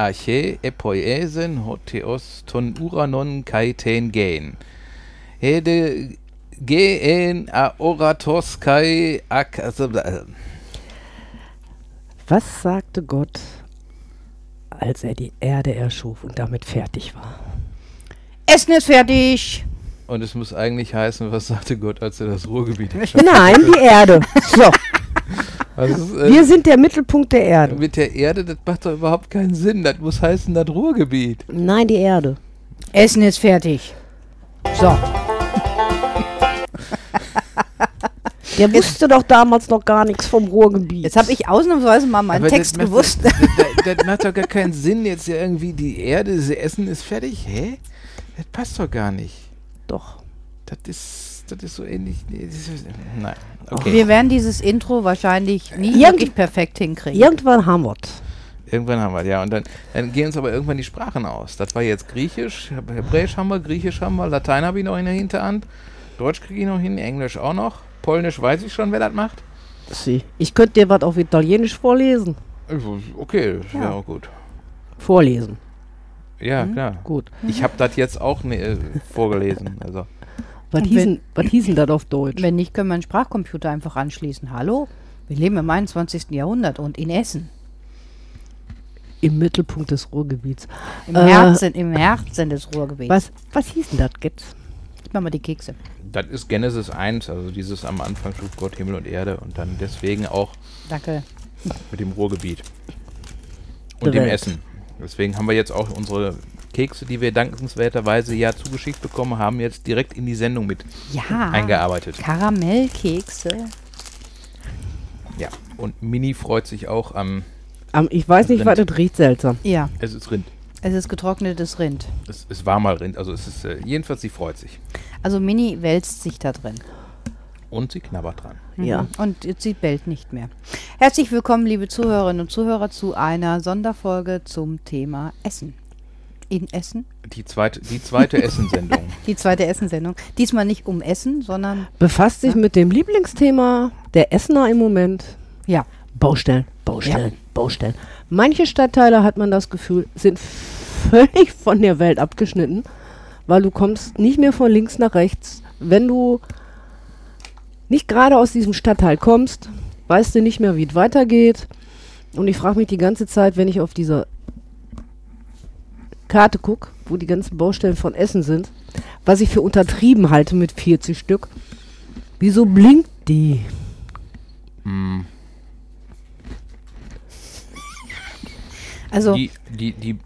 En arche epoiesen hoteos ton uranon kai ten gen. Hede gen a oratos kai ak. Also, äh, Was sagte Gott, als er die Erde erschuf und damit fertig war? Essen ist fertig. Und es muss eigentlich heißen, was sagte Gott, als er das Ruhrgebiet erschaffen Nein, die Erde. So, also, äh, wir sind der Mittelpunkt der Erde. Mit der Erde, das macht doch überhaupt keinen Sinn. Das muss heißen, das Ruhrgebiet. Nein, die Erde. Essen ist fertig. So. Der wusste doch damals noch gar nichts vom Ruhrgebiet. Jetzt habe ich ausnahmsweise mal meinen Aber Text das macht- gewusst. Das, das, das macht doch gar keinen Sinn, jetzt ja irgendwie die Erde, das Essen ist fertig. Hä? Das passt doch gar nicht. doch. Das ist, das ist so ähnlich. Nee, ist, nein. Okay. Wir werden dieses Intro wahrscheinlich nie Irgend- wirklich perfekt hinkriegen. Irgendwann haben wir Irgendwann haben wir, ja. Und dann, dann gehen uns aber irgendwann die Sprachen aus. Das war jetzt Griechisch, Hebräisch haben wir, Griechisch haben wir, Latein habe ich noch in der Hinterhand, Deutsch kriege ich noch hin, Englisch auch noch, Polnisch weiß ich schon, wer das macht. Sie. Ich könnte dir was auf Italienisch vorlesen. Okay, das wäre Ja. auch gut. Vorlesen. Ja, klar. Gut. Ich habe das jetzt auch ne, äh, vorgelesen. Also. Was hießen, was hießen das auf Deutsch? Wenn nicht, können wir einen Sprachcomputer einfach anschließen. Hallo? Wir leben im 21. Jahrhundert und in Essen. Im Mittelpunkt des Ruhrgebiets. Im, Äh, Herzen, im Herzen des Ruhrgebiets. Was, was hieß denn das jetzt? Gib mir mal die Kekse. Das ist Genesis 1, also dieses am Anfang schuf Gott Himmel und Erde und dann deswegen auch Danke. mit dem Ruhrgebiet. Und Der dem Welt. Essen. Deswegen haben wir jetzt auch unsere Kekse, die wir dankenswerterweise ja zugeschickt bekommen haben, jetzt direkt in die Sendung mit Ja. eingearbeitet. Karamellkekse. Ja. Und Mini freut sich auch am. Ähm, ich weiß nicht, was Rind. das riecht seltsam. Ja, Es ist Rind. es ist getrocknetes Rind. Es, es war mal Rind. Also es ist äh, jedenfalls, sie freut sich. Also Mini wälzt sich da drin. Und sie knabbert dran. Ja. Mhm. Und jetzt sie bellt nicht mehr. Herzlich willkommen, liebe Zuhörerinnen und Zuhörer, zu einer Sonderfolge zum Thema Essen. In Essen? Die zweite, die zweite Essensendung. Die zweite Essensendung. Diesmal nicht um Essen, sondern Befasst sich mit dem Lieblingsthema der Essener im Moment. ja, Baustellen, Baustellen, Baustellen. Manche Stadtteile, hat man das Gefühl, sind völlig von der Welt abgeschnitten, weil du kommst nicht mehr von links nach rechts. Wenn du nicht gerade aus diesem Stadtteil kommst, weißt du nicht mehr, wie es weitergeht. Und ich frage mich die ganze Zeit, wenn ich auf dieser Karte gucke, wo die ganzen Baustellen von Essen sind, was ich für untertrieben halte mit 40 Stück. Wieso blinkt die? Mm, also die, die, die,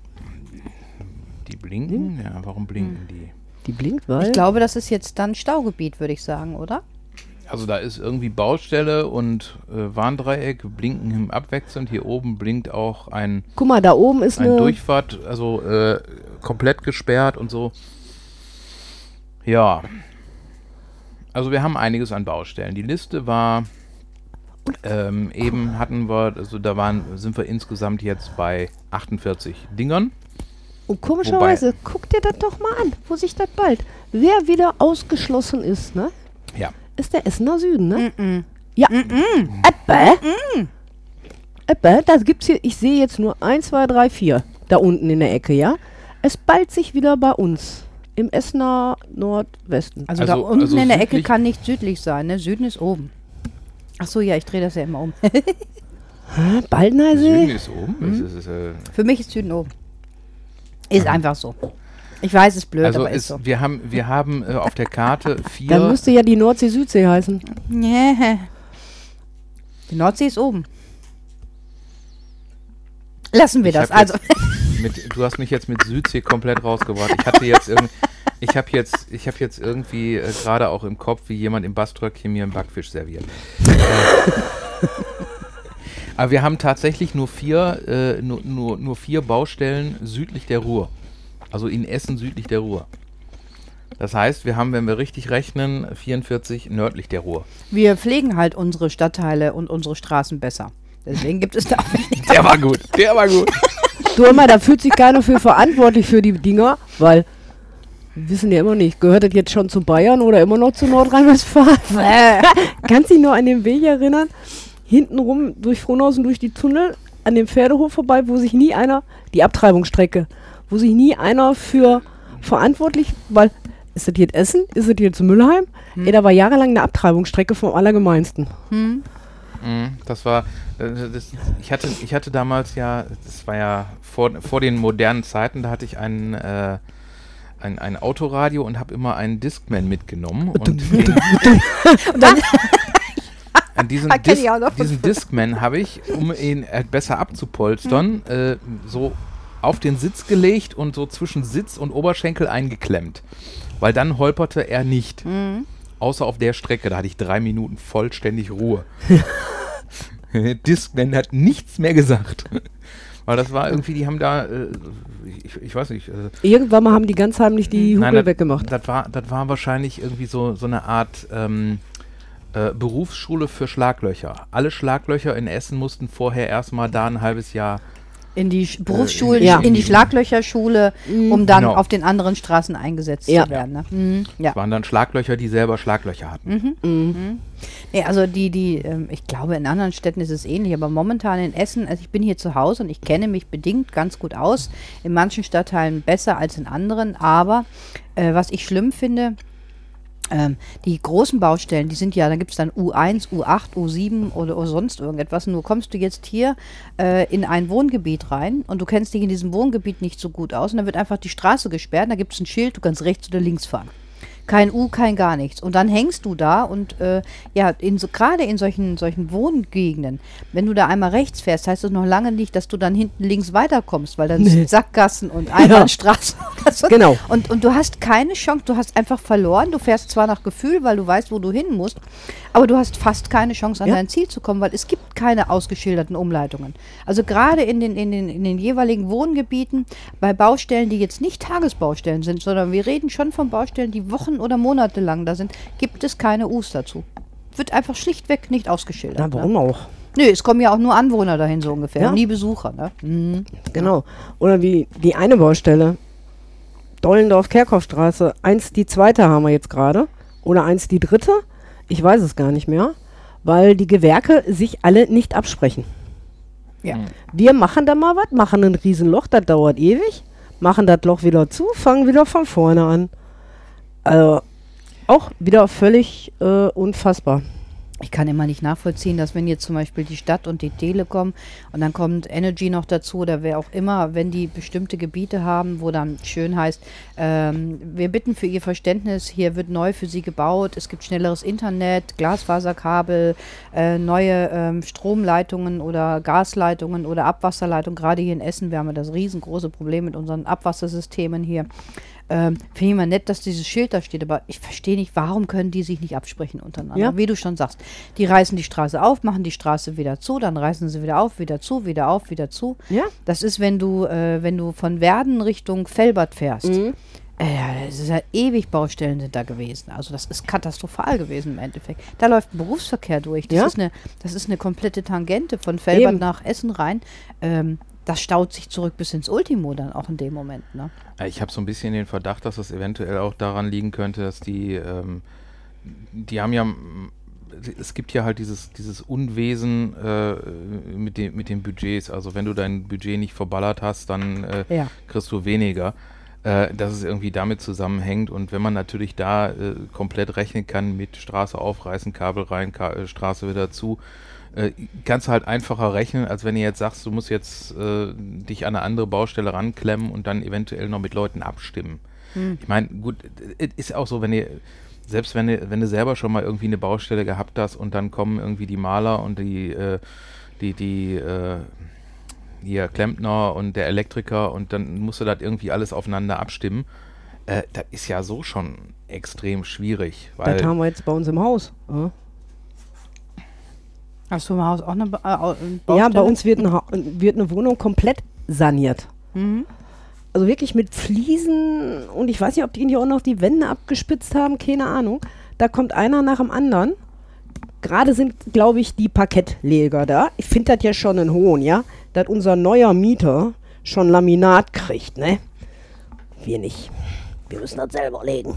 die blinken? Ja, warum blinken die? Die blinkt, weil. ich glaube, das ist jetzt dann Staugebiet, würde ich sagen, oder? Also da ist irgendwie Baustelle und äh, Warndreieck blinken im abwechselnd. Hier oben blinkt auch ein, Guck mal, da oben ist ein eine. Durchfahrt, also äh, komplett gesperrt und so. Ja. Also wir haben einiges an Baustellen. Die Liste war ähm, eben hatten wir, also da waren, sind wir insgesamt jetzt bei 48 Dingern. Und komischerweise, guck dir das doch mal an, wo sich das bald. Wer wieder ausgeschlossen ist, ne? Ja. Ist der Essener Süden, ne? Mm Ja. Ebbe? Ebbe, das gibt's hier, ich sehe jetzt nur 1, 2, 3, 4 da unten in der Ecke, ja? Es ballt sich wieder bei uns. Im Essener Nordwesten. Also, da Also- unten also in der Ecke kann nicht südlich sein, ne? Süden ist oben. Ach so, ja, ich drehe das ja immer um. Hä? Süden ist oben. Es ist, äh, Für mich ist Süden oben. Ist einfach so. Ich weiß, es ist blöd, also aber ist es, so. wir haben, wir haben äh, auf der Karte Dann vier. müsste ja die Nordsee-Südsee heißen. Nee. Die Nordsee ist oben. Lassen wir Ich das. Also, Mit, du hast mich jetzt mit Südsee komplett rausgebracht. Ich hatte jetzt irgendwie, ich habe jetzt, ich habe jetzt irgendwie äh, gerade auch im Kopf, wie jemand im Baströckchen mir einen Backfisch serviert. äh, aber wir haben tatsächlich nur vier, äh, nur, nur, nur vier Baustellen südlich der Ruhr. Also in Essen südlich der Ruhr. Das heißt, wir haben, wenn wir richtig rechnen, 44 nördlich der Ruhr. wir pflegen halt unsere Stadtteile und unsere Straßen besser. Deswegen gibt es da auch. Der war gut, der war gut. Du immer, da fühlt sich keiner für verantwortlich für die Dinger, weil wir wissen ja immer nicht, gehört das jetzt schon zu Bayern oder immer noch zu Nordrhein-Westfalen? Kannst dich noch an den Weg erinnern? Hintenrum durch Frohnhausen durch die Tunnel an dem Pferdehof vorbei, wo sich nie einer, die Abtreibungsstrecke, wo sich nie einer für verantwortlich, weil ist das jetzt Essen? Ist das jetzt Müllheim? Ey, da war jahrelang eine Abtreibungsstrecke vom Allergemeinsten. Hm? Mhm, Das war, äh, das, ich, hatte, ich hatte damals ja, das war ja vor, vor den modernen Zeiten, da hatte ich ein, äh, ein, ein Autoradio und habe immer einen Discman mitgenommen. Und den, an diesen, Dis diesen Discman habe ich, um ihn äh, besser abzupolstern, Hm. äh, so auf den Sitz gelegt und so zwischen Sitz und Oberschenkel eingeklemmt. Weil dann holperte er nicht. Mhm. Außer auf der Strecke, da hatte ich drei Minuten vollständig Ruhe. Discman hat nichts mehr gesagt. Weil das war irgendwie, die haben da, äh, ich, ich weiß nicht, äh, Irgendwann mal haben die ganz heimlich die das, weggemacht. Das war, das war wahrscheinlich irgendwie so, so eine Art ähm, äh, Berufsschule für Schlaglöcher. Alle Schlaglöcher in Essen mussten vorher erstmal da ein halbes Jahr. In die Sch- Berufsschulen, Ja. in die Schlaglöcherschule, um dann Genau. auf den anderen Straßen eingesetzt Ja. zu werden. Ne? Mhm. Ja. Das waren dann Schlaglöcher, die selber Schlaglöcher hatten. Nee, also die, die, ähm, ich glaube, in anderen Städten ist es ähnlich, aber momentan in Essen, also ich bin hier zu Hause und ich kenne mich bedingt ganz gut aus. In manchen Stadtteilen besser als in anderen, aber äh, was ich schlimm finde, ähm, die großen Baustellen, die sind ja, da gibt es dann U1, U8, U7 oder, oder sonst irgendetwas. Nur kommst du jetzt hier äh, in ein Wohngebiet rein und du kennst dich in diesem Wohngebiet nicht so gut aus und dann wird einfach die Straße gesperrt, da gibt es ein Schild, du kannst rechts oder links fahren. Kein U, kein gar nichts. Und dann hängst du da und äh, ja, in so, gerade in solchen, solchen Wohngegenden, wenn du da einmal rechts fährst, heißt das noch lange nicht, dass du dann hinten links weiterkommst, weil dann Nee. sind Sackgassen und Einbahnstraßen. oder so. Genau. Und, und du hast keine Chance, du hast einfach verloren. Du fährst zwar nach Gefühl, weil du weißt, wo du hin musst, aber du hast fast keine Chance, an Ja. dein Ziel zu kommen, weil es gibt keine ausgeschilderten Umleitungen. Also gerade in den, in, den, in den jeweiligen Wohngebieten, bei Baustellen, die jetzt nicht Tagesbaustellen sind, sondern wir reden schon von Baustellen, die Wochen oder Monate lang da sind, gibt es keine U's dazu. Wird einfach schlichtweg nicht ausgeschildert. Na, warum ne? auch? Nö, es kommen ja auch nur Anwohner dahin so ungefähr, Ja. nie Besucher. Ne? Mhm. Genau. Oder wie die eine Baustelle. Dollendorf-Kerkhoffstraße. Eins die zweite haben wir jetzt gerade. Oder eins die dritte. Ich weiß es gar nicht mehr. Weil die Gewerke sich alle nicht absprechen. Ja. Wir machen da mal was, machen ein Riesenloch, das dauert ewig, machen das Loch wieder zu, fangen wieder von vorne an. Also auch wieder völlig äh, unfassbar. Ich kann immer nicht nachvollziehen, dass wenn jetzt zum Beispiel die Stadt und die Telekom und dann kommt Energy noch dazu oder wer auch immer, wenn die bestimmte Gebiete haben, wo dann schön heißt, ähm, wir bitten für Ihr Verständnis, hier wird neu für Sie gebaut, es gibt schnelleres Internet, Glasfaserkabel, äh, neue ähm, Stromleitungen oder Gasleitungen oder Abwasserleitungen. Gerade hier in Essen, wir haben ja das riesengroße Problem mit unseren Abwassersystemen hier. Ähm, Finde ich immer nett, dass dieses Schild da steht, aber ich verstehe nicht, warum können die sich nicht absprechen untereinander? Ja. Wie du schon sagst, die reißen die Straße auf, machen die Straße wieder zu, dann reißen sie wieder auf, wieder zu, wieder auf, wieder zu. Ja. Das ist, wenn du, äh, wenn du von Werden Richtung Felbert fährst. Mhm. Äh, das ist ja ewig Baustellen sind da gewesen. Also das ist katastrophal gewesen im Endeffekt. Da läuft ein Berufsverkehr durch. Das, Ja. ist, eine, das ist eine komplette Tangente von Felbert Eben. nach Essen rein. Ähm, das staut sich zurück bis ins Ultimo dann auch in dem Moment. Ne? Äh, Ich habe so ein bisschen den Verdacht, dass es eventuell auch daran liegen könnte, dass die, ähm, die haben ja, es gibt ja halt dieses, dieses Unwesen äh, mit, dem, mit den Budgets. Also wenn du dein Budget nicht verballert hast, dann äh, Ja. kriegst du weniger. Äh, dass es irgendwie damit zusammenhängt und wenn man natürlich da äh, komplett rechnen kann mit Straße aufreißen, Kabel rein, Ka äh, Straße wieder zu, äh, kannst du halt einfacher rechnen, als wenn ihr jetzt sagst, du musst jetzt äh, dich an eine andere Baustelle ranklemmen und dann eventuell noch mit Leuten abstimmen. Ich meine, gut, es ist auch so, wenn ihr, selbst wenn du, wenn du selber schon mal irgendwie eine Baustelle gehabt hast und dann kommen irgendwie die Maler und die, äh, die, die, äh, hier Klempner und der Elektriker und dann musst du das irgendwie alles aufeinander abstimmen. Äh, das ist ja so schon extrem schwierig, Das haben wir jetzt bei uns im Haus. Ja, Hast du im Haus auch eine ba äh, eine ja bei uns wird, ein Ha- wird eine Wohnung komplett saniert. Mhm. Also wirklich mit Fliesen und ich weiß nicht, ob die hier auch noch die Wände abgespitzt haben, keine Ahnung. Da kommt einer nach dem anderen. Gerade sind, glaube ich, die Parkettleger da. Ich finde das ja schon einen Hohn, ja, dass unser neuer Mieter schon Laminat kriegt, ne? Wir nicht. Wir müssen das selber legen.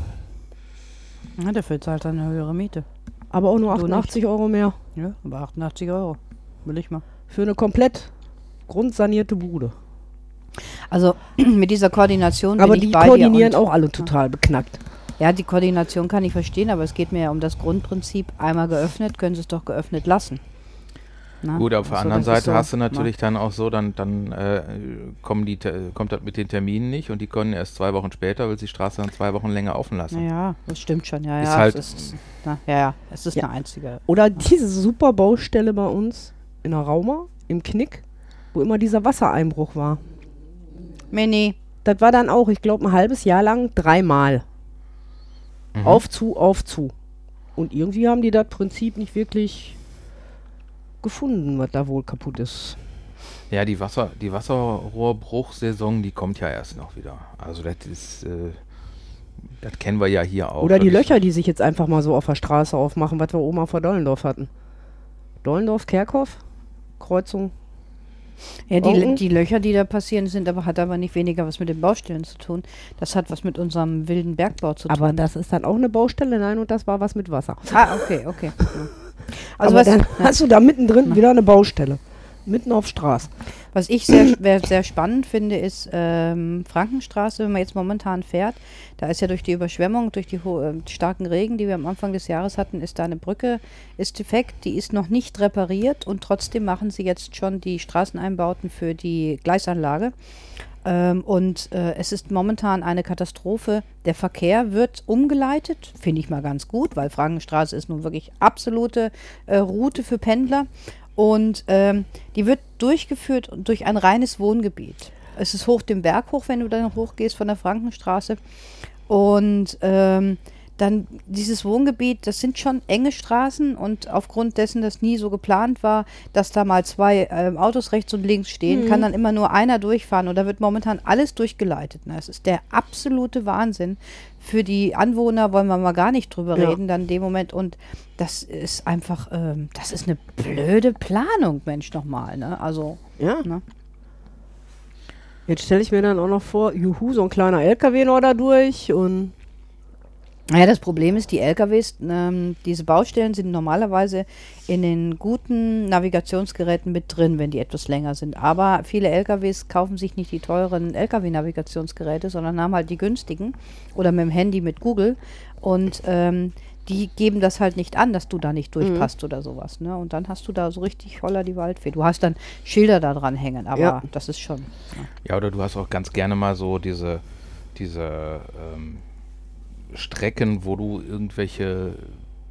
Ja, dafür zahlt er eine höhere Miete. Aber auch nur Du 88 Euro mehr Ja, aber 88 Euro. Will ich mal. für eine komplett grundsanierte Bude. Also mit dieser Koordination Aber bin die koordinieren auch alle total beknackt. Ja, die Koordination kann ich verstehen, aber es geht mir ja um das Grundprinzip, einmal geöffnet, können sie es doch geöffnet lassen. Na? Gut, auf der anderen Seite hast du natürlich dann auch so, dann, dann äh, kommen die, kommt das mit den Terminen nicht und die können erst zwei Wochen später, weil sie die Straße dann zwei Wochen länger offen lassen. Ja, das stimmt schon, ja, Ist ja. halt- es ist, na, ja, ja, es ist Ja. eine einzige. Oder diese super Baustelle bei uns in der Rauma, im Knick, wo immer dieser Wassereinbruch war. Mini. Das war dann auch, ich glaube, ein halbes Jahr lang dreimal. Mhm. Auf zu, auf zu. Und irgendwie haben die das Prinzip nicht wirklich gefunden, was da wohl kaputt ist. Ja, die, Wasser, die Wasserrohrbruchsaison, die kommt ja erst noch wieder. Also das ist, äh, das kennen wir ja hier auch. Oder die Löcher, die sich jetzt einfach mal so auf der Straße aufmachen, was wir Oma vor Dollendorf hatten. Dollendorf, Kerkhoff, Kreuzung. Ja, die, die Löcher, die da passieren, sind aber, hat aber nicht weniger was mit den Baustellen zu tun. Das hat was mit unserem wilden Bergbau zu tun. Aber das ist dann auch eine Baustelle, nein, und das war was mit Wasser. ah, okay, okay. Also Aber was, dann ja. hast du da mittendrin wieder eine Baustelle. Mitten auf Straße. Was ich sehr, sehr spannend finde, ist ähm, Frankenstraße, wenn man jetzt momentan fährt. Da ist ja durch die Überschwemmung, durch die äh, starken Regen, die wir am Anfang des Jahres hatten, ist da eine Brücke, ist defekt, die ist noch nicht repariert und trotzdem machen sie jetzt schon die Straßeneinbauten für die Gleisanlage. Ähm, und äh, es ist momentan eine Katastrophe. Der Verkehr wird umgeleitet, finde ich mal ganz gut, weil Frankenstraße ist nun wirklich absolute äh, Route für Pendler. Und ähm, die wird durchgeführt durch ein reines Wohngebiet. Es ist hoch den Berg hoch, wenn du dann hochgehst von der Frankenstraße. Und ähm, dann dieses Wohngebiet, das sind schon enge Straßen und aufgrund dessen, dass nie so geplant war, dass da mal zwei ähm, Autos rechts und links stehen, kann dann immer nur einer durchfahren und da wird momentan alles durchgeleitet. Ne? Das ist der absolute Wahnsinn. Für die Anwohner wollen wir mal gar nicht drüber Ja. reden, dann in dem Moment und das ist einfach, ähm, das ist eine blöde Planung, Mensch, nochmal. Ne? Also, Ja. ne? Jetzt stelle ich mir dann auch noch vor, juhu, so ein kleiner LKW noch da durch und Naja, das Problem ist, die LKWs, ähm, diese Baustellen sind normalerweise in den guten Navigationsgeräten mit drin, wenn die etwas länger sind. Aber viele LKWs kaufen sich nicht die teuren LKW-Navigationsgeräte, sondern haben halt die günstigen oder mit dem Handy mit Google. Und ähm, die geben das halt nicht an, dass du da nicht durchpasst oder sowas. Ne? Und dann hast du da so richtig holler die Waldfee. Du hast dann Schilder da dran hängen, aber Ja. das ist schon. Ja, oder du hast auch ganz gerne mal so diese, diese ähm, Strecken, wo du irgendwelche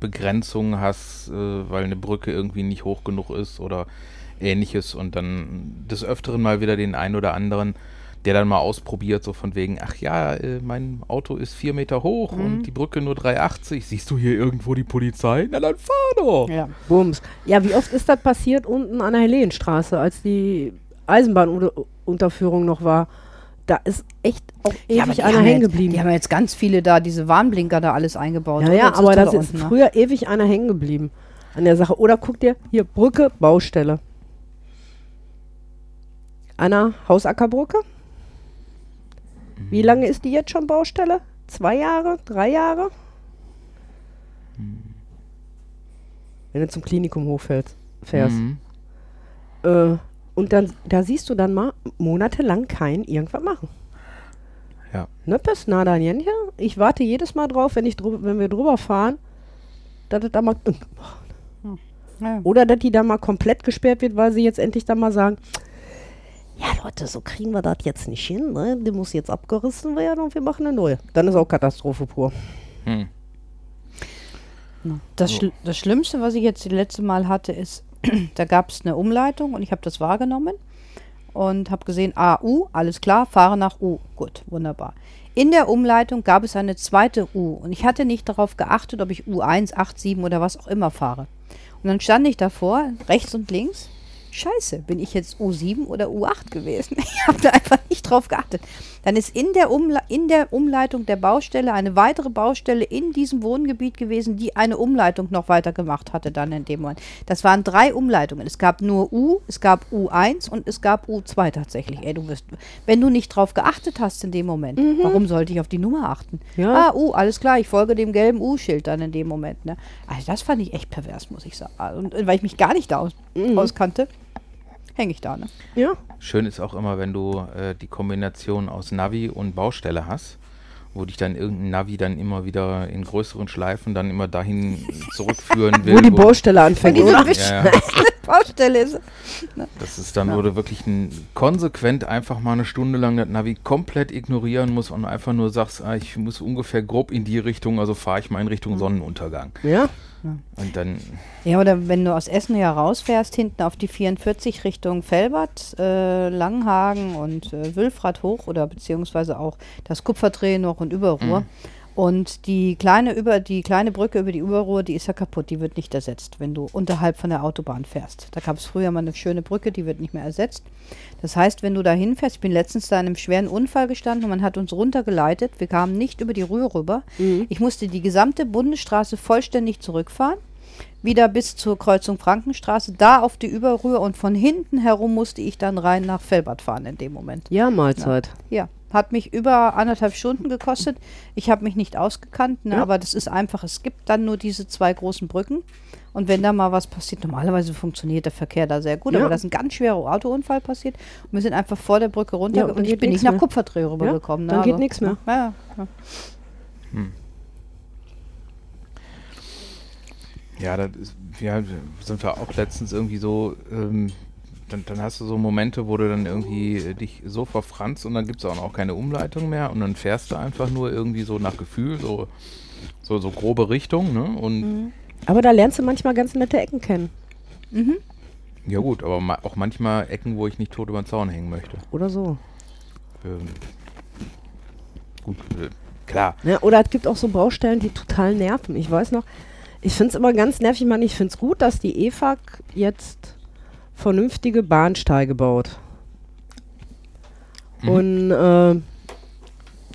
Begrenzungen hast, äh, weil eine Brücke irgendwie nicht hoch genug ist oder ähnliches und dann des Öfteren mal wieder den einen oder anderen, der dann mal ausprobiert, so von wegen, ach ja, äh, mein Auto ist vier Meter hoch und die Brücke nur 3,80. Siehst du hier irgendwo die Polizei? Na dann fahr doch! Ja. Bums. Ja, wie oft ist das passiert unten an der Helenstraße, als die Eisenbahnunterführung noch war? Da ist echt auch ewig einer hängen geblieben. Die haben jetzt ganz viele da, diese Warnblinker da alles eingebaut. Ja, ja, aber das da ist unten, ne? früher ewig einer hängen geblieben an der Sache. Oder guck dir hier Brücke, Baustelle. Anna Hausackerbrücke. Wie lange ist die jetzt schon Baustelle? Zwei Jahre? Drei Jahre? Wenn du zum Klinikum hochfährst. Fährst. Mhm. Äh, und dann, da siehst du dann mal monatelang kein irgendwas machen. Ja. Nöppes, nada, niente. Ich warte jedes Mal drauf, wenn, ich drü- wenn wir drüber fahren, dass es da mal. Ja. Oder dass die da mal komplett gesperrt wird, weil sie jetzt endlich dann mal sagen: Ja, Leute, so kriegen wir das jetzt nicht hin. Ne? Die muss jetzt abgerissen werden und wir machen eine neue. Dann ist auch Katastrophe pur. Hm. Das, Schl das Schlimmste, was ich jetzt das letzte Mal hatte, ist, da gab es eine Umleitung und ich habe das wahrgenommen und habe gesehen, A, U, alles klar, fahre nach U. Gut, wunderbar. In der Umleitung gab es eine zweite U und ich hatte nicht darauf geachtet, ob ich U1, 8, 7 oder was auch immer fahre. Und dann stand ich davor, rechts und links. Scheiße, bin ich jetzt U7 oder U8 gewesen? Ich habe da einfach nicht drauf geachtet. Dann ist in der, Umle in der Umleitung der Baustelle eine weitere Baustelle in diesem Wohngebiet gewesen, die eine Umleitung noch weiter gemacht hatte dann in dem Moment. Das waren drei Umleitungen. Es gab nur U, es gab U1 und es gab U2 tatsächlich. Ey, du wirst, wenn du nicht drauf geachtet hast in dem Moment, warum sollte ich auf die Nummer achten? Ja. Ah, U, alles klar, ich folge dem gelben U-Schild dann in dem Moment. Ne? Also das fand ich echt pervers, muss ich sagen. Und äh, weil ich mich gar nicht da aus auskannte. Hänge ich da. Ne? Ja. Schön ist auch immer, wenn du äh, die Kombination aus Navi und Baustelle hast, wo dich dann irgendein Navi dann immer wieder in größeren Schleifen dann immer dahin zurückführen will. Wo die Baustelle anfängt? Wisch- ja, ja, Baustelle ist. das ist dann, wo du wirklich ein, konsequent einfach mal eine Stunde lang das Navi komplett ignorieren musst und einfach nur sagst, ah, ich muss ungefähr grob in die Richtung, also fahre ich mal in Richtung Sonnenuntergang. Ja. Und dann, Ja, oder wenn du aus Essen ja rausfährst, hinten auf die 44 Richtung Felbert, äh, Langhagen und äh, Wülfrath hoch oder beziehungsweise auch das Kupferdreh noch und Überruhr. Und die kleine, über, die kleine Brücke über die Überruhr, die ist ja kaputt, die wird nicht ersetzt, wenn du unterhalb von der Autobahn fährst. Da gab es früher mal eine schöne Brücke, die wird nicht mehr ersetzt. Das heißt, wenn du da hinfährst, ich bin letztens da in einem schweren Unfall gestanden und man hat uns runtergeleitet, wir kamen nicht über die Rühr rüber. Ich musste die gesamte Bundesstraße vollständig zurückfahren wieder bis zur Kreuzung Frankenstraße, da auf die Überrühr und von hinten herum musste ich dann rein nach Felbert fahren in dem Moment. Ja, Mahlzeit. Ja, hat mich über anderthalb Stunden gekostet. Ich habe mich nicht ausgekannt, ne, Ja. aber das ist einfach, es gibt dann nur diese zwei großen Brücken und wenn da mal was passiert, normalerweise funktioniert der Verkehr da sehr gut, Ja. aber da ist ein ganz schwerer Autounfall passiert und wir sind einfach vor der Brücke runter Ja, und dann ich geht bin nicht nach mehr. Kupferdreh rübergekommen. dann ne, geht also, nix mehr. Ja, ja, ja. ja, das ist, ja, sind wir auch letztens irgendwie so, ähm, dann, dann hast du so Momente, wo du dann irgendwie äh, dich so verfranst und dann gibt es auch noch keine Umleitung mehr und dann fährst du einfach nur irgendwie so nach Gefühl, so, so, so grobe Richtung, ne? Und Aber da lernst du manchmal ganz nette Ecken kennen. ja gut, aber ma auch manchmal Ecken, wo ich nicht tot über den Zaun hängen möchte. Oder so. Ähm, gut, äh, klar. Ja, oder es gibt auch so Baustellen, die total nerven. Ich weiß noch, ich finde es immer ganz nervig. Ich meine, ich finde es gut, dass die EFAG jetzt vernünftige Bahnsteige baut. Mhm. Und äh,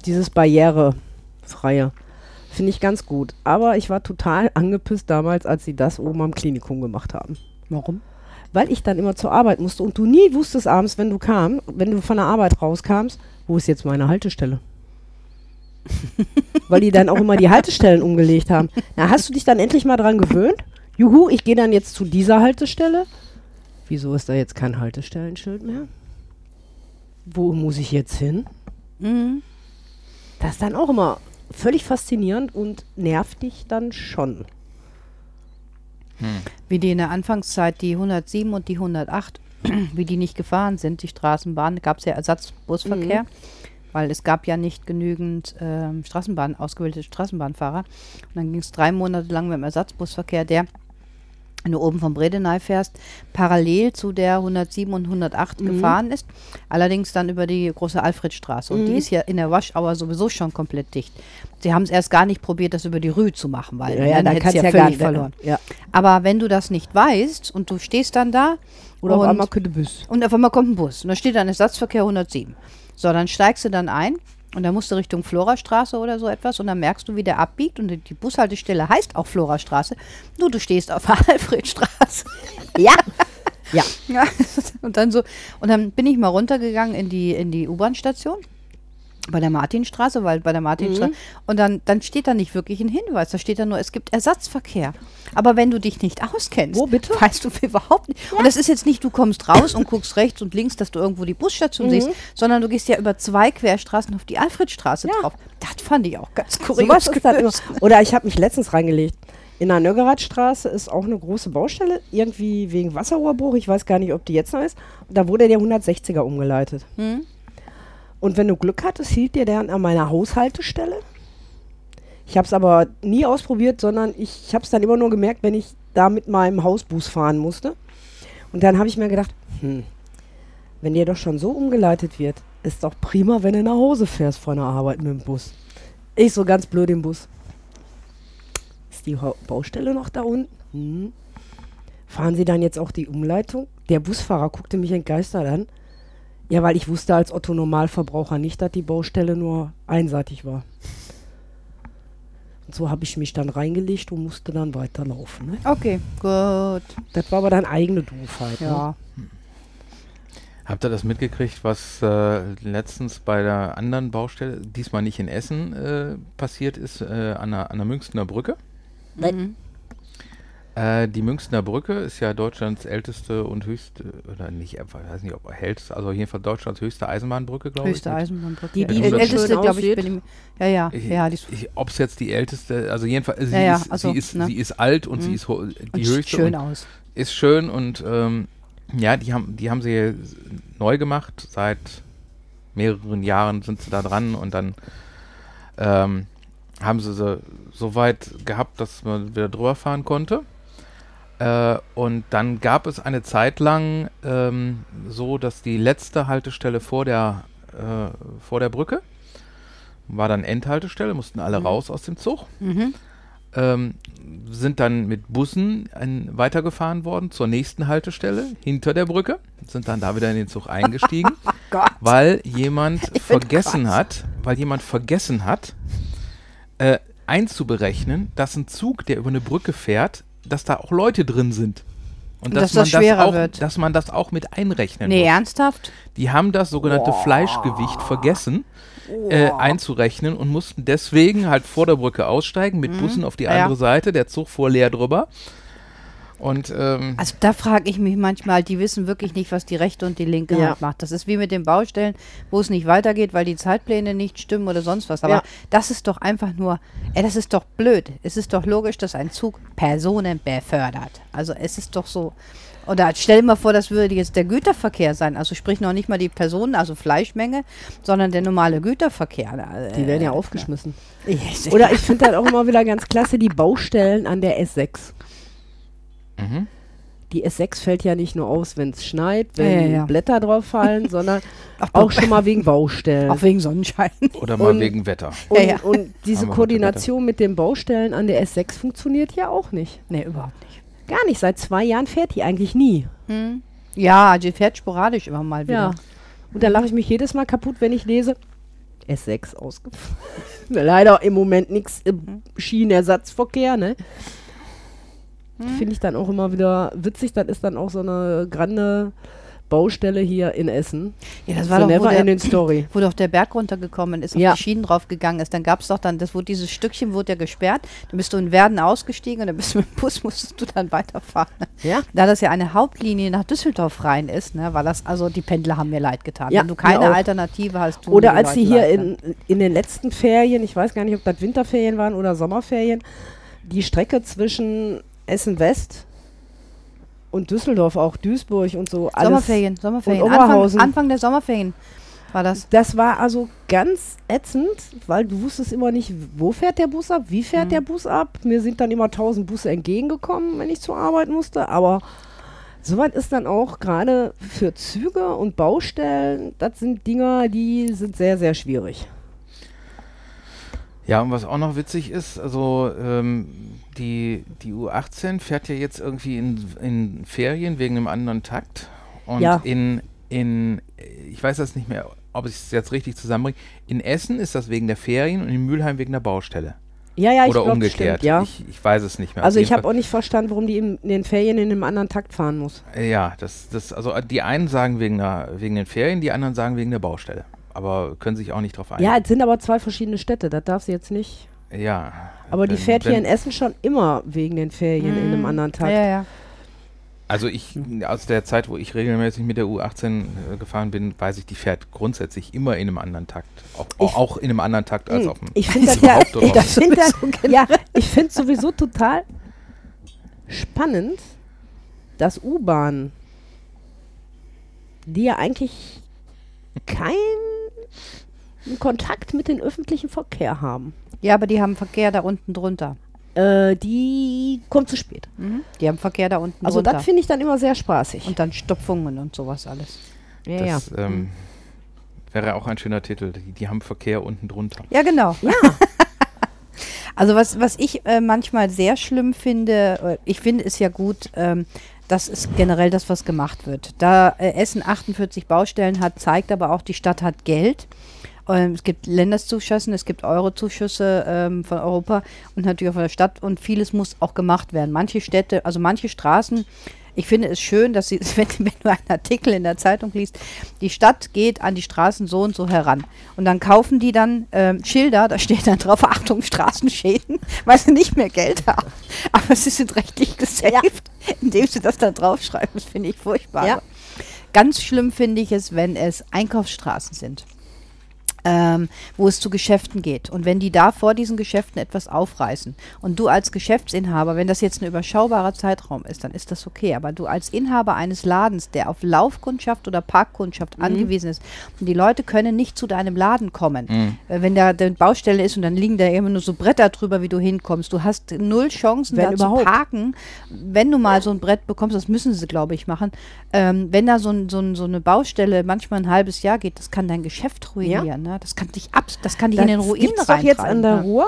dieses Barrierefreie finde ich ganz gut. Aber ich war total angepisst damals, als sie das oben am Klinikum gemacht haben. Warum? Weil ich dann immer zur Arbeit musste und du nie wusstest abends, wenn du kam, wenn du von der Arbeit rauskamst, wo ist jetzt meine Haltestelle? Weil die dann auch immer die Haltestellen umgelegt haben. Na, hast du dich dann endlich mal dran gewöhnt? Juhu, ich gehe dann jetzt zu dieser Haltestelle. Wieso ist da jetzt kein Haltestellenschild mehr? Wo muss ich jetzt hin? Mhm. Das ist dann auch immer völlig faszinierend und nervt dich dann schon. Wie die in der Anfangszeit die 107 und die 108, wie die nicht gefahren sind, die Straßenbahn, gab es ja Ersatzbusverkehr, weil es gab ja nicht genügend ähm, Straßenbahn, ausgebildete Straßenbahnfahrer. Und dann ging es drei Monate lang mit dem Ersatzbusverkehr, der, wenn du oben vom Bredeney fährst, parallel zu der 107 und 108 gefahren ist. Allerdings dann über die große Alfredstraße. Und die ist ja in der Waschauer sowieso schon komplett dicht. Sie haben es erst gar nicht probiert, das über die Rue zu machen, weil dann hättest du ja völlig verloren. Ja. Aber wenn du das nicht weißt und du stehst dann da Oder auf und, einmal könnte Bus. und auf einmal kommt ein Bus und da steht dann Ersatzverkehr 107. So, dann steigst du dann ein und dann musst du Richtung Florastraße oder so etwas und dann merkst du, wie der abbiegt und die- Bushaltestelle heißt auch Florastraße. Nur du stehst auf der Alfredstraße. Ja. ja. Ja, und dann so, und dann bin ich mal runtergegangen in die, in die U-Bahn-Station bei der Martinstraße, weil bei der Martinstraße, und dann, dann steht da nicht wirklich ein Hinweis, da steht da nur, es gibt Ersatzverkehr. Aber wenn du dich nicht auskennst, Wo bitte? weißt du überhaupt nicht. Und das ist jetzt nicht, du kommst raus und guckst rechts und links, dass du irgendwo die Busstation siehst, sondern du gehst ja über zwei Querstraßen auf die Alfredstraße Ja. drauf. Das fand ich auch ganz kurios. Oder ich habe mich letztens reingelegt. In der Nöggeradstraße ist auch eine große Baustelle, irgendwie wegen Wasserrohrbruch. Ich weiß gar nicht, ob die jetzt noch ist. Da wurde der 160er umgeleitet. Hm? Und wenn du Glück hattest, hielt dir der an meiner Haushaltestelle. Ich habe es aber nie ausprobiert, sondern ich, ich habe es dann immer nur gemerkt, wenn ich da mit meinem Hausbus fahren musste. Und dann habe ich mir gedacht, hm, wenn der doch schon so umgeleitet wird, ist doch prima, wenn du nach Hause fährst von der Arbeit mit dem Bus. Ich so ganz blöd im Bus. Ist die Hau- Baustelle noch da unten? Hm. Fahren Sie dann jetzt auch die Umleitung? Der Busfahrer guckte mich entgeistert an. Ja, weil ich wusste als Otto Normalverbraucher nicht, dass die Baustelle nur einseitig war. Und so habe ich mich dann reingelegt und musste dann weiterlaufen. Ne? Okay, gut. Das war aber dann eigene Doofheit. Ne? Ja. Habt ihr das mitgekriegt, was äh, letztens bei der anderen Baustelle, diesmal nicht in Essen, äh, passiert ist, äh, an, der, an der Münchner Brücke? Mhm. Äh, die Münchner Brücke ist ja Deutschlands älteste und höchste, oder nicht, ich weiß nicht, ob älteste, also jedenfalls Deutschlands höchste Eisenbahnbrücke, glaube ich. Höchste Eisenbahnbrücke. Die- die wunderschön älteste, glaube ich, bin ich, ja, ja, Ich, ja, die ist ob es jetzt die älteste, also jedenfalls, sie, Ja, ja, ist, also, sie, ist, ne? sie ist alt und sie Mhm. ist ho- die und höchste schön und aus. ist schön und ähm, ja, die haben, die haben sie neu gemacht. Seit mehreren Jahren sind sie da dran und dann ähm, haben sie sie so weit gehabt, dass man wieder drüber fahren konnte. Äh, und dann gab es eine Zeit lang ähm, so, dass die letzte Haltestelle vor der, äh, vor der Brücke war dann Endhaltestelle, mussten alle Mhm. raus aus dem Zug Mhm. ähm, sind dann mit Bussen ein, weitergefahren worden zur nächsten Haltestelle hinter der Brücke, sind dann da wieder in den Zug eingestiegen, Gott. weil jemand Ich vergessen hat, weil jemand vergessen hat, äh, einzuberechnen, dass ein Zug, der über eine Brücke fährt, dass da auch Leute drin sind. Und dass, dass das man schwerer das auch, wird. dass man das auch mit einrechnen Nee, muss. ernsthaft? Die haben das sogenannte Fleischgewicht vergessen äh, einzurechnen und mussten deswegen halt vor der Brücke aussteigen, mit Bussen auf die Mhm. Ja. andere Seite. Der Zug fuhr leer drüber. Und ähm, Also da frage ich mich manchmal, die wissen wirklich nicht, was die rechte und die linke Ja. Hand macht. Das ist wie mit den Baustellen, wo es nicht weitergeht, weil die Zeitpläne nicht stimmen oder sonst was. Aber Ja. das ist doch einfach nur, ey, das ist doch blöd. Es ist doch logisch, dass ein Zug Personen befördert. Also es ist doch so. Oder stell dir mal vor, das würde jetzt der Güterverkehr sein. Also sprich noch nicht mal die Personen, also Fleischmenge, sondern der normale Güterverkehr. Die werden ja Äh, aufgeschmissen. Ich, Oder ich finde halt auch immer wieder ganz klasse die Baustellen an der S6. Mhm. Die S6 fällt ja nicht nur aus, wenn es schneit, wenn ja, ja. Blätter drauf fallen, sondern Ach, auch schon mal wegen Baustellen. auch wegen Sonnenschein. oder mal und- wegen Wetter. Und, Ja, ja. und diese Koordination mit den Baustellen an der S6 funktioniert ja auch nicht. nee, überhaupt nicht. Gar nicht. Seit zwei Jahren fährt die eigentlich nie. Hm. Ja, die fährt sporadisch immer mal wieder. Ja. Und da lache ich mich jedes Mal kaputt, wenn ich lese, S6 ausgefallen. Leider im Moment nichts im Schienenersatzverkehr, ne? Finde ich dann auch immer wieder witzig. Das ist dann auch so eine grande Baustelle hier in Essen. Ja, das So war doch, wo never der, ending story. wo doch der Berg runtergekommen ist, auf Ja. die Schienen draufgegangen ist. Dann gab es doch dann, das wurde dieses Stückchen wurde ja gesperrt. Dann bist du in Werden ausgestiegen und dann bist du mit dem Bus, musstest du dann weiterfahren. Ja. Da das ja eine Hauptlinie nach Düsseldorf rein ist, ne, war das, also die Pendler haben mir leid getan. Ja, Wenn du keine. Alternative hast, tun Oder als sie hier leid, ne? in, in den letzten Ferien, ich weiß gar nicht, ob das Winterferien waren oder Sommerferien, die Strecke zwischen Essen West und Düsseldorf, auch Duisburg und so. Alles, Sommerferien, Sommerferien. Und Anfang. Anfang der Sommerferien war das. Das war also ganz ätzend, weil du wusstest immer nicht, wo fährt der Bus ab, wie fährt Mhm. der Bus ab. Mir sind dann immer tausend Busse entgegengekommen, wenn ich zur Arbeit musste. Aber soweit ist dann auch gerade für Züge und Baustellen, das sind Dinger, die sind sehr, sehr schwierig. Ja, und was auch noch witzig ist, also ähm, die, die U18 fährt ja jetzt irgendwie in, in Ferien wegen einem anderen Takt. Und Ja. in, in, ich weiß das nicht mehr, ob ich es jetzt richtig zusammenbringe, in Essen ist das wegen der Ferien und in Mülheim wegen der Baustelle. Ja, ja, ich Oder glaub, umgekehrt. Stimmt, ja. Ich, ich weiß es nicht mehr. also ich habe auch nicht verstanden, warum die in, den Ferien in einem anderen Takt fahren muss. Ja, das, das, also die einen sagen wegen, der, wegen den Ferien, die anderen sagen wegen der Baustelle. Aber können sich auch nicht drauf einigen. Ja, es sind aber zwei verschiedene Städte, das darf sie jetzt nicht. Ja. Aber die wenn- fährt hier in Essen schon immer wegen den Ferien in einem anderen Takt. Mhm. Ja, ja. Also ich, aus der Zeit, wo ich regelmäßig mit der U18 äh, gefahren bin, weiß ich, die fährt grundsätzlich immer in einem anderen Takt. Auch, Ich- auch in einem anderen Takt als Hm, auf dem. Ich finde das ja, ich drauf. finde das, ja, ich finde sowieso total spannend, dass U-Bahnen, die ja eigentlich keinen Kontakt mit dem öffentlichen Verkehr haben, ja, aber die haben Verkehr da unten drunter. äh, die kommt zu spät. Die haben Verkehr da unten Also drunter. das finde ich dann immer sehr spaßig. und dann Stopfungen und sowas alles. ja, ja. Das ähm, wäre auch ein schöner Titel. Die, die haben Verkehr unten drunter. Ja, genau. Ja. Also was, was ich äh, manchmal sehr schlimm finde, äh, ich finde es ja gut, ähm, das ist generell das, was gemacht wird. Da äh, Essen 48 Baustellen hat, zeigt aber auch, die Stadt hat Geld. Ähm, es gibt Länderszuschüsse, es gibt Eurozuschüsse ähm, von Europa und natürlich auch von der Stadt und vieles muss auch gemacht werden. Manche Städte, also manche Straßen Ich finde es schön, dass sie, wenn, wenn du einen Artikel in der Zeitung liest, die Stadt geht an die Straßen so und so heran. Und dann kaufen die dann ähm, Schilder, da steht dann drauf, Achtung, Straßenschäden, weil sie nicht mehr Geld haben. Aber sie sind rechtlich gesaved, indem sie das dann draufschreiben. Das finde ich furchtbar. Ja. Ganz schlimm finde ich es, wenn es Einkaufsstraßen sind ähm, wo es zu Geschäften geht. Und wenn die da vor diesen Geschäften etwas aufreißen und du als Geschäftsinhaber, wenn das jetzt ein überschaubarer Zeitraum ist, dann ist das okay. Aber du als Inhaber eines Ladens, der auf Laufkundschaft oder Parkkundschaft Mhm. angewiesen ist, und die Leute können nicht zu deinem Laden kommen, Mhm. äh, wenn da eine Baustelle ist und dann liegen da immer nur so Bretter drüber, wie du hinkommst. Du hast null Chancen, Wenn da überhaupt. zu parken. Wenn du mal so ein Brett bekommst, das müssen sie, glaube ich, machen. Ähm, wenn da so, ein, so, ein, so eine Baustelle manchmal ein halbes Jahr geht, das kann dein Geschäft ruinieren. Ne? Das kann dich ab, das kann dich in den Das Ruin gibt's doch jetzt an reintreiben, der ne? Ruhr.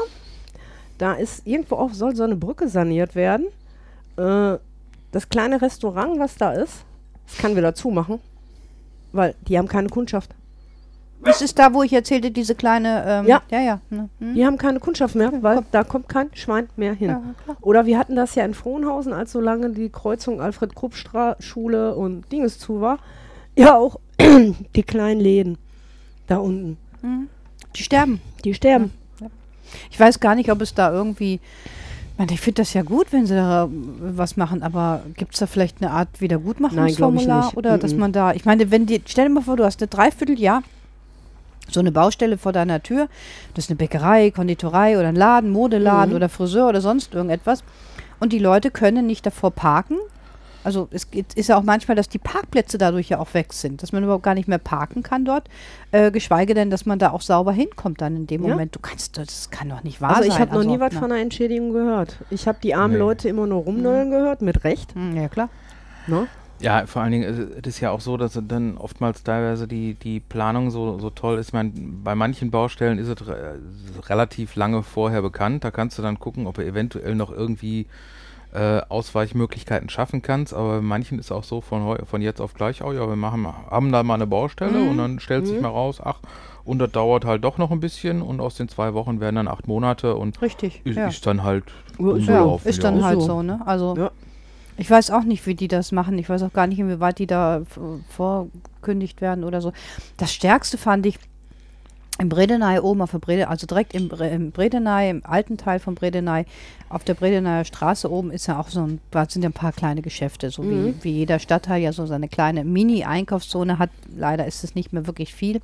Da ist irgendwo auch, soll so eine Brücke saniert werden. Äh, das kleine Restaurant, was da ist, das kann wieder zumachen. Weil die haben keine Kundschaft. Das ist da, wo ich erzählte, diese kleine. Ähm, Ja. ja, ja. Ne? Hm? Die haben keine Kundschaft mehr, weil da kommt kein Schwein mehr hin. Ja. Oder wir hatten das ja in Frohnhausen, als so lange die Kreuzung Alfred-Krupp-Schule und Dinges zu war. Ja, auch die kleinen Läden da unten. Die sterben. Die sterben. Ich weiß gar nicht, ob es da irgendwie. Ich finde das ja gut, wenn sie da was machen, aber gibt es da vielleicht eine Art Wiedergutmachungsformular? nicht. Oder dass man da. Ich meine, wenn die. Stell dir mal vor, du hast eine Dreivierteljahr so eine Baustelle vor deiner Tür. Das ist eine Bäckerei, Konditorei oder ein Laden, Modeladen Mhm. oder Friseur oder sonst irgendetwas. Und die Leute können nicht davor parken. Also es geht, ist ja auch manchmal, dass die Parkplätze dadurch ja auch weg sind, dass man überhaupt gar nicht mehr parken kann dort, äh, geschweige denn, dass man da auch sauber hinkommt dann in dem Ja. Moment. Du kannst, das kann doch nicht wahr Also sein. ich habe noch nie was ne? von einer Entschädigung gehört. Ich habe die armen Nee. Leute immer nur rumnollen gehört, mit Recht. Hm, Ja, klar. Ne? Ja, vor allen Dingen, es ist ja auch so, dass dann oftmals teilweise die, die Planung so, so toll ist. Ich meine, bei manchen Baustellen ist es re relativ lange vorher bekannt. Da kannst du dann gucken, ob du eventuell noch irgendwie äh, Ausweichmöglichkeiten schaffen kannst. Aber bei manchen ist auch so von, von jetzt auf gleich, oh ja, wir machen, haben da mal eine Baustelle und dann stellt sich mal raus, ach, und das dauert halt doch noch ein bisschen und aus den zwei Wochen werden dann acht Monate und Richtig. ist, ja. ist dann halt Ja, ist dann halt so. so, ne? Also Ja. ich weiß auch nicht, wie die das machen. Ich weiß auch gar nicht, inwieweit die da vorkündigt werden oder so. Das Stärkste fand ich im Bredeney oben auf der Brede, also direkt im, im Bredeney, im alten Teil von Bredeney, auf der Bredeneyer Straße oben ist ja auch so ein, sind ja ein paar kleine Geschäfte, so wie, wie jeder Stadtteil ja so seine kleine Mini-Einkaufszone hat. Leider ist es nicht mehr wirklich viel.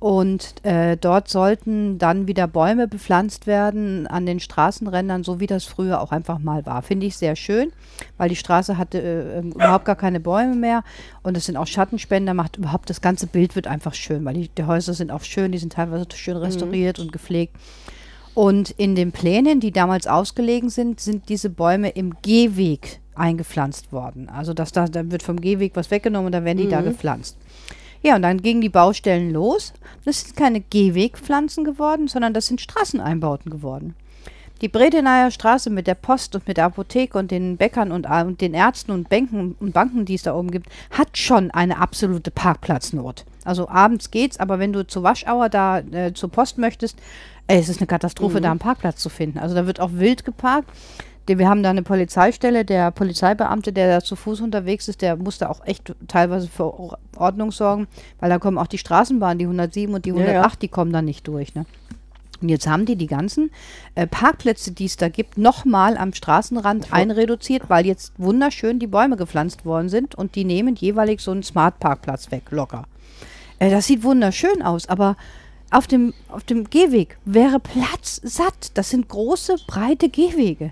Und äh, dort sollten dann wieder Bäume bepflanzt werden an den Straßenrändern, so wie das früher auch einfach mal war. Finde ich sehr schön, weil die Straße hatte äh, ähm, überhaupt gar keine Bäume mehr und es sind auch Schattenspender, macht überhaupt das ganze Bild wird einfach schön, weil die, die Häuser sind auch schön, die sind teilweise schön restauriert und gepflegt. Und in den Plänen, die damals ausgelegen sind, sind diese Bäume im Gehweg eingepflanzt worden. Also dass da, da wird vom Gehweg was weggenommen und dann werden die da gepflanzt. Ja, und dann gingen die Baustellen los. Das sind keine Gehwegpflanzen geworden, sondern das sind Straßeneinbauten geworden. Die Bredeneyer Straße mit der Post und mit der Apotheke und den Bäckern und, äh, und den Ärzten und Banken und Banken, die es da oben gibt, hat schon eine absolute Parkplatznot. Also abends geht's, aber wenn du zur Waschauer da äh, zur Post möchtest, ey, es ist eine Katastrophe, da einen Parkplatz zu finden. Also da wird auch wild geparkt. Wir haben da eine Polizeistelle, der Polizeibeamte, der da zu Fuß unterwegs ist, der musste auch echt teilweise für Or- Ordnung sorgen, weil da kommen auch die Straßenbahnen, die 107 und die Ja, 108, ja. die kommen da nicht durch. Ne? Und jetzt haben die die ganzen äh, Parkplätze, die es da gibt, nochmal am Straßenrand einreduziert, weil jetzt wunderschön die Bäume gepflanzt worden sind und die nehmen jeweilig so einen Smart-Parkplatz weg, locker. Äh, das sieht wunderschön aus, aber auf dem, auf dem Gehweg wäre Platz satt. Das sind große, breite Gehwege.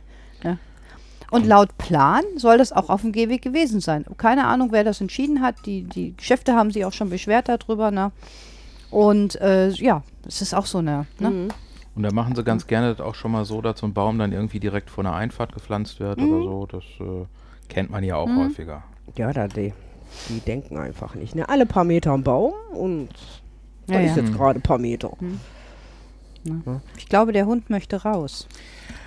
Und laut Plan soll das auch auf dem Gehweg gewesen sein. Keine Ahnung, wer das entschieden hat. Die, die Geschäfte haben sich auch schon beschwert darüber. Ne? Und äh, ja, es ist auch so eine. Ne? Mhm. Und da machen sie ganz gerne das auch schon mal so, dass so ein Baum dann irgendwie direkt vor einer Einfahrt gepflanzt wird oder so. Das äh, kennt man ja auch häufiger. Ja, da die, die denken einfach nicht. Ne? Alle paar Meter ein Baum und da Ja, ist ja. jetzt gerade ein paar Meter. Ich glaube, der Hund möchte raus.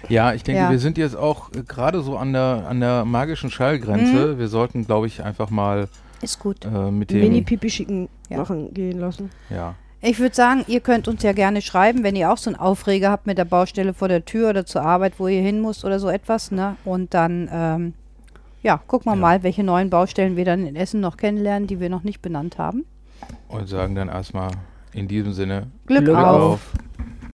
Ja, ich denke, Ja. wir sind jetzt auch äh, gerade so an der, an der magischen Schallgrenze. Wir sollten, glaube ich, einfach mal Ist gut. äh, mit dem. Mini-Pipi schicken Ja. machen gehen lassen. ja. Ich würde sagen, ihr könnt uns ja gerne schreiben, wenn ihr auch so einen Aufreger habt mit der Baustelle vor der Tür oder zur Arbeit, wo ihr hin müsst oder so etwas, ne? Und dann ähm, ja, gucken wir Ja. mal, welche neuen Baustellen wir dann in Essen noch kennenlernen, die wir noch nicht benannt haben. Und sagen dann erstmal in diesem Sinne Glück, Glück auf. auf.